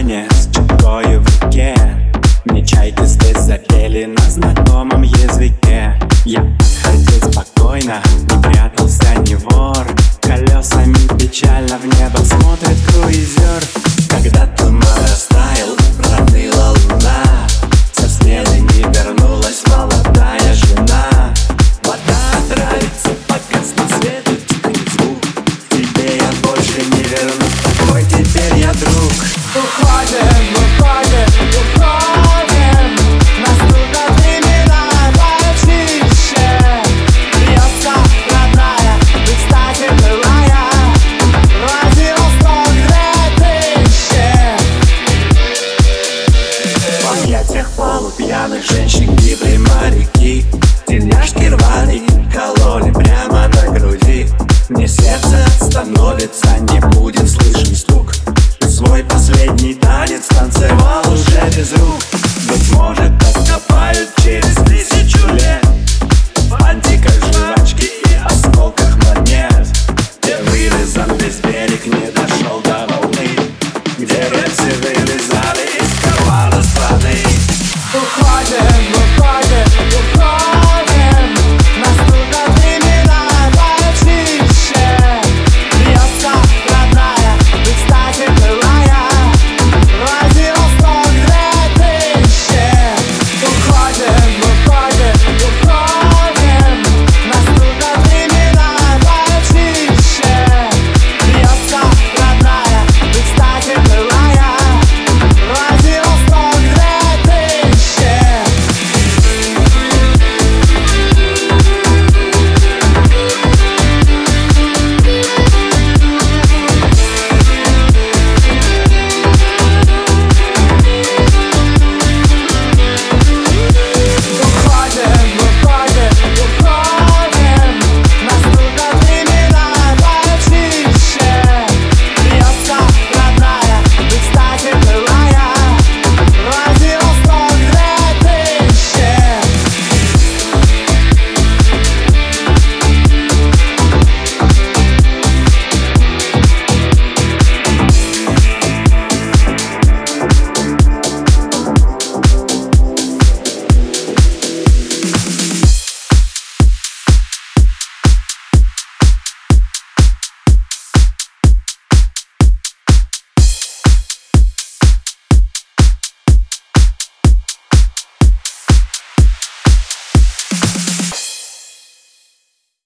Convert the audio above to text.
диване с чекой в руке Мне чайки здесь запели на знакомом языке. Я ходил спокойно, не прятался ни вор. Колесами печально в небо смотрит Пьяных женщин и примарики Тельняшки рвали